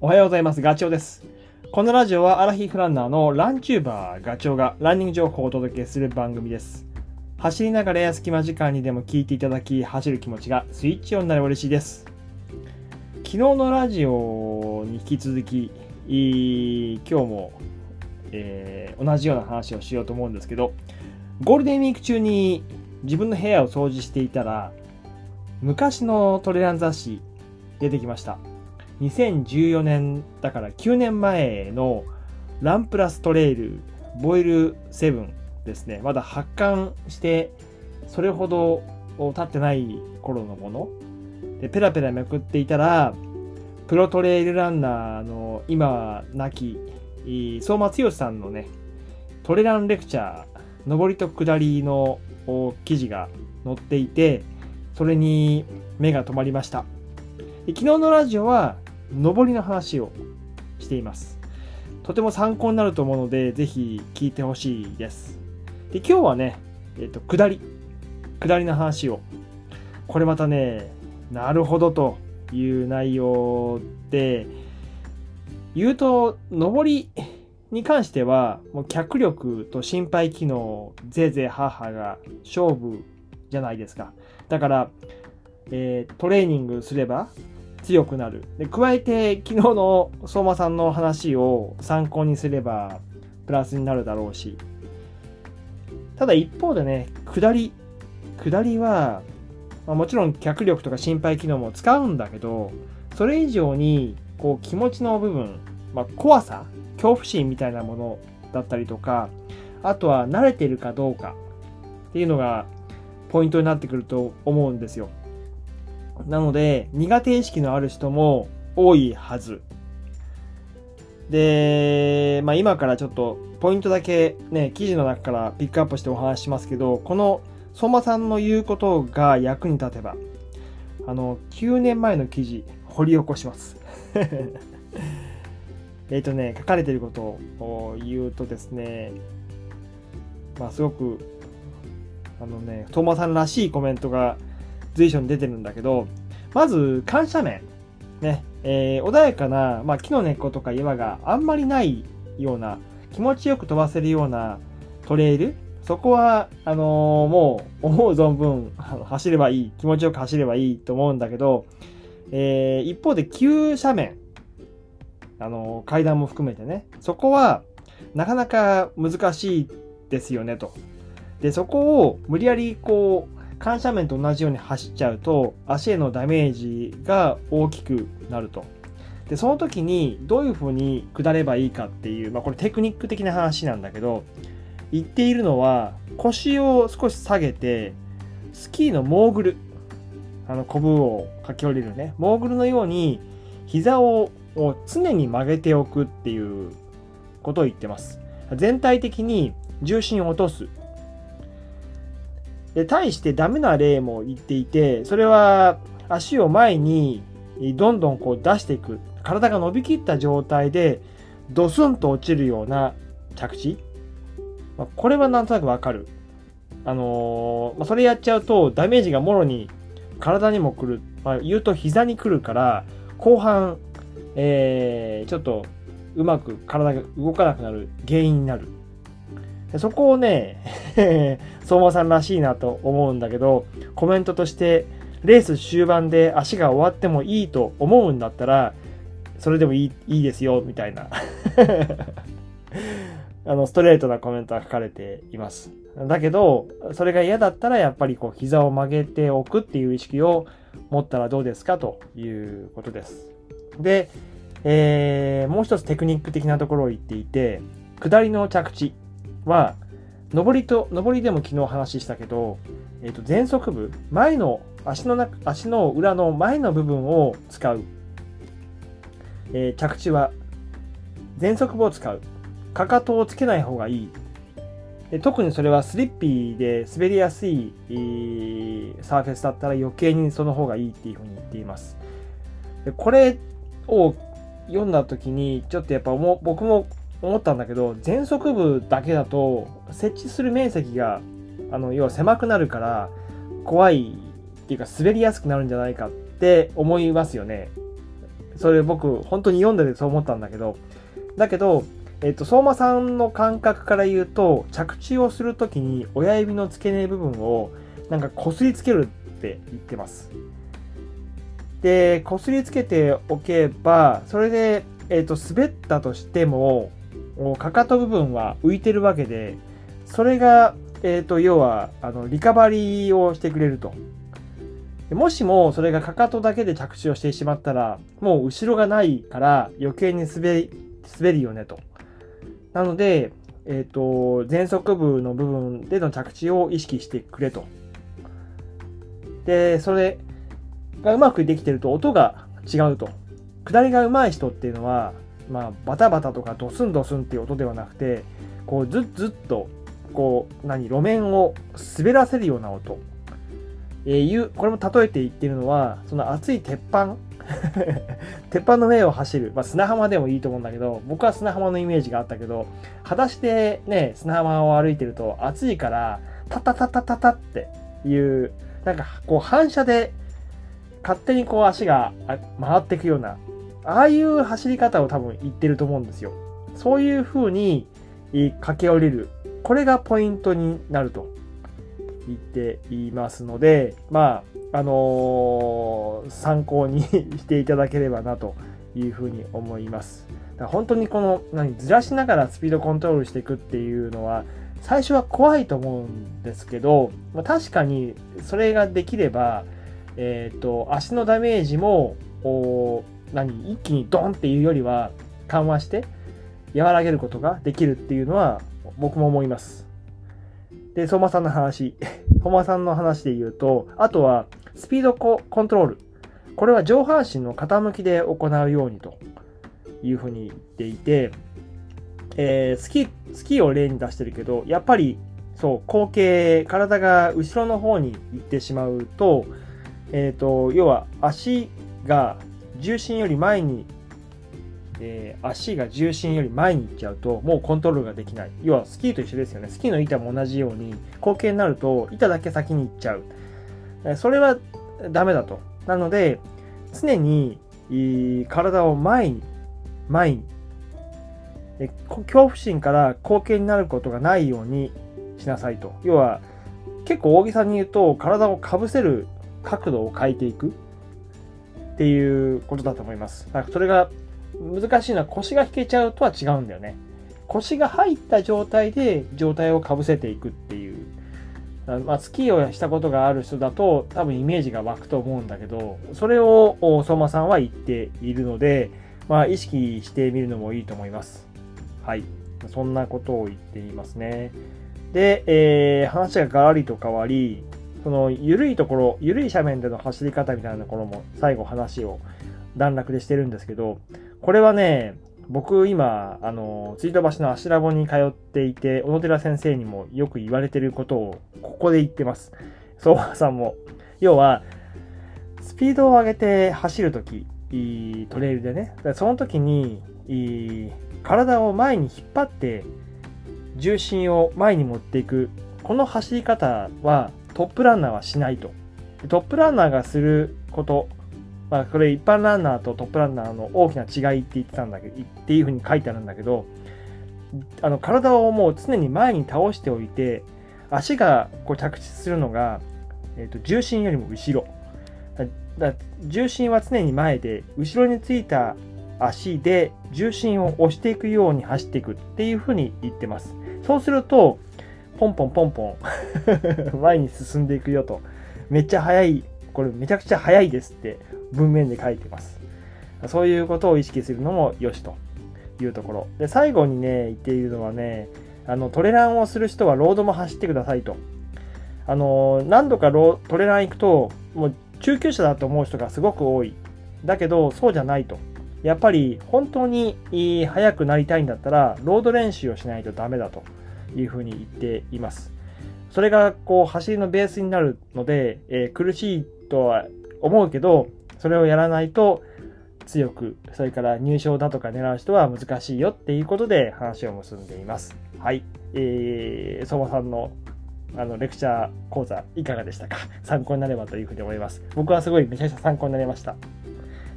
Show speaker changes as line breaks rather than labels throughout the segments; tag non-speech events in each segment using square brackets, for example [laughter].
おはようございます。ガチョウです。このラジオはアラヒフランナーのランチューバーガチョウがランニング情報をお届けする番組です。走りながらや隙間時間にでも聞いていただき、走る気持ちがスイッチオンになれば嬉しいです。昨日のラジオに引き続き、今日も、えー、同じような話をしようと思うんですけど、ゴールデンウィーク中に自分の部屋を掃除していたら、昔のトレラン雑誌出てきました。2014年だから9年前のランプラストレイルボイル7ですね。まだ発刊してそれほど経ってない頃のもの。で、ペラペラめくっていたら、プロトレイルランナーの今亡き相馬剛さんのね、トレランレクチャー、上りと下りの記事が載っていて、それに目が止まりました。昨日のラジオは上りの話をしています。とても参考になると思うので、ぜひ聞いてほしいです。で、今日はね、えっ、と、下り。下りの話を。これまたね、なるほどという内容で、言うと、上りに関しては、もう脚力と心肺機能、ぜいぜいハーハーが勝負じゃないですか。だから、えートレーニングすれば強くなる。で加えて、昨日の相馬さんの話を参考にすれば、プラスになるだろうし。ただ一方でね、下り。下りは、まあ、もちろん脚力とか心肺機能も使うんだけど、それ以上に、こう気持ちの部分、まあ、怖さ、恐怖心みたいなものだったりとか、あとは慣れてるかどうかっていうのがポイントになってくると思うんですよ。なので、苦手意識のある人も多いはず。で、まあ今からちょっとポイントだけね、記事の中からピックアップしてお話しますけど、この相馬さんの言うことが役に立てば、あの、9年前の記事、掘り起こします。[laughs] えっとね、書かれてることを言うとですね、まあすごく、あのね、相馬さんらしいコメントが随所に出てるんだけど、まず、緩斜面。ね、えー穏やかな、まあ、木の根っことか岩があんまりないような、気持ちよく飛ばせるようなトレイル。そこは、あのーもう、思う存分 [laughs] 走ればいい。気持ちよく走ればいいと思うんだけど、えー一方で急斜面。あのー階段も含めてね。そこは、なかなか難しいですよね、と。で、そこを無理やりこう、緩斜面と同じように走っちゃうと足へのダメージが大きくなると。で、その時にどういう風に下ればいいかっていう、まあこれテクニック的な話なんだけど、言っているのは腰を少し下げて、スキーのモーグル、あの、コブを駆け下りるね、モーグルのように膝をを常に曲げておくっていうことを言ってます。全体的に重心を落とす。で対してダメな例も言っていてそれは足を前にどんどんこう出していく。体が伸びきった状態でドスンと落ちるような着地、まあこれはなんとなくわかる。あのーまあ、それやっちゃうとダメージがもろに体にも来る、まあ、言うと膝に来るから後半、えーちょっとうまく体が動かなくなる原因になる。でそこをね [laughs] 相馬さんらしいなと思うんだけど、コメントとして、レース終盤で足が終わってもいいと思うんだったら、それでもいいいいですよ、みたいな。[laughs] あの、ストレートなコメントが書かれています。だけど、それが嫌だったら、やっぱりこう、膝を曲げておくっていう意識を持ったらどうですか？ということです。で、えーもう一つテクニック的なところを言っていて、下りの着地は、上りと、上りでも昨日話したけど、えっ、と、前足部、前の、足の中、足の裏の前の部分を使う。えー着地は、前足部を使う。かかとをつけない方がいい。特にそれはスリッピーで滑りやすい、サーフェスだったら余計にその方がいいっていうふうに言っています。でこれを読んだ時に、ちょっとやっぱ僕も思ったんだけど前足部だけだと設置する面積があの要は狭くなるから怖いっていうか滑りやすくなるんじゃないかって思いますよねそれ僕、本当に読んでてそう思ったんだけど、だけど、えっと、相馬さんの感覚から言うと、着地をするときに親指の付け根部分をなんか擦りつけるって言ってます。で、擦りつけておけば、それで、えっと、滑ったとしても、かかと部分は浮いてるわけで、それが、えっと、要は、あの、リカバリーをしてくれると。もしもそれがかかとだけで着地をしてしまったら、もう後ろがないから余計に滑り、滑るよねと。なので、えっ、ー、と、前足部の部分での着地を意識してくれと。で、それがうまくできてると音が違うと。下りが上手い人っていうのは、まあ、バタバタとかドスンドスンっていう音ではなくて、こう、ずっずっと、こう、何、路面を滑らせるような音。えー、いう、これも例えて言ってるのは、その熱い鉄板 [laughs] 鉄板の上を走る。まあ、砂浜でもいいと思うんだけど、僕は砂浜のイメージがあったけど、裸足でね、砂浜を歩いてると暑いから、タタタタタタっていう、なんかこう反射で勝手にこう足が回っていくような、ああいう走り方を多分言ってると思うんですよ。そういう風に駆け下りる。これがポイントになると言っていますので、まあ、あのー、参考にしていただければなというふうに思います。だから本当にこの、何、ずらしながらスピードコントロールしていくっていうのは、最初は怖いと思うんですけど、まあ、確かにそれができれば、えっ、ー、と、足のダメージも、何、一気にドンっていうよりは緩和して和らげることができるっていうのは僕も思います。で、相馬さんの話、[laughs] 相馬さんの話で言うと、あとは、スピードコントロール。これは上半身の傾きで行うようにというふうに言っていて、えー、スキー、スキーを例に出してるけど、やっぱり、そう、後傾、体が後ろの方に行ってしまうと、えっ、ー、と、要は足が重心より前にえー、足が重心より前に行っちゃうと、もうコントロールができない。要はスキーと一緒ですよね。スキーの板も同じように、後傾になると板だけ先に行っちゃう。え、それはダメだと。なので、常に体を前に、前に、恐怖心から後傾になることがないようにしなさいと。要は、結構大げさに言うと、体をかぶせる角度を変えていくっていうことだと思います。だからそれが難しいのは腰が引けちゃうとは違うんだよね。腰が入った状態で状態をかぶせていくっていう。まあ、スキーをしたことがある人だと多分イメージが湧くと思うんだけど、それを相馬さんは言っているので、まあ、意識してみるのもいいと思います。はい。そんなことを言っていますね。で、えー、話がガラリと変わり、その緩いところ、緩い斜面での走り方みたいなところも最後話を段落でしてるんですけど、これはね、僕今、あの、ツイート橋の芦ラボに通っていて、小野寺先生にもよく言われてることをここで言ってます。相馬さんも。要は、スピードを上げて走るとき、トレイルでね、その時に、体を前に引っ張って重心を前に持っていく、この走り方はトップランナーはしないと。トップランナーがすること、まあ、これ一般ランナーとトップランナーの大きな違いって言ってたんだけど、っていうふうに書いてあるんだけど、あの体をもう常に前に倒しておいて、足がこう着地するのが、えーと、重心よりも後ろ。だ重心は常に前で、後ろについた足で重心を押していくように走っていくっていうふうに言ってます。そうすると、ポンポンポンポン [laughs] 前に進んでいくよと。めっちゃ速い、これめちゃくちゃ速いですって文面で書いてます。そういうことを意識するのもよしというところ。で、最後にね、言っているのはね、あの、トレランをする人はロードも走ってくださいと。あの、何度かロトレラン行くと、もう中級者だと思う人がすごく多い。だけど、そうじゃないと。やっぱり本当に速くなりたいんだったら、ロード練習をしないとダメだというふうに言っています。それがこう走りのベースになるので、えー、苦しいとは思うけど、それをやらないと強く、それから入賞だとか狙う人は難しいよっていうことで話を結んでいます。はい。えー、相馬さんのあのレクチャー講座いかがでしたか？参考になればというふうに思います。僕はすごいめちゃくちゃ参考になりました。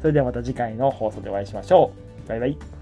それではまた次回の放送でお会いしましょう。バイバイ。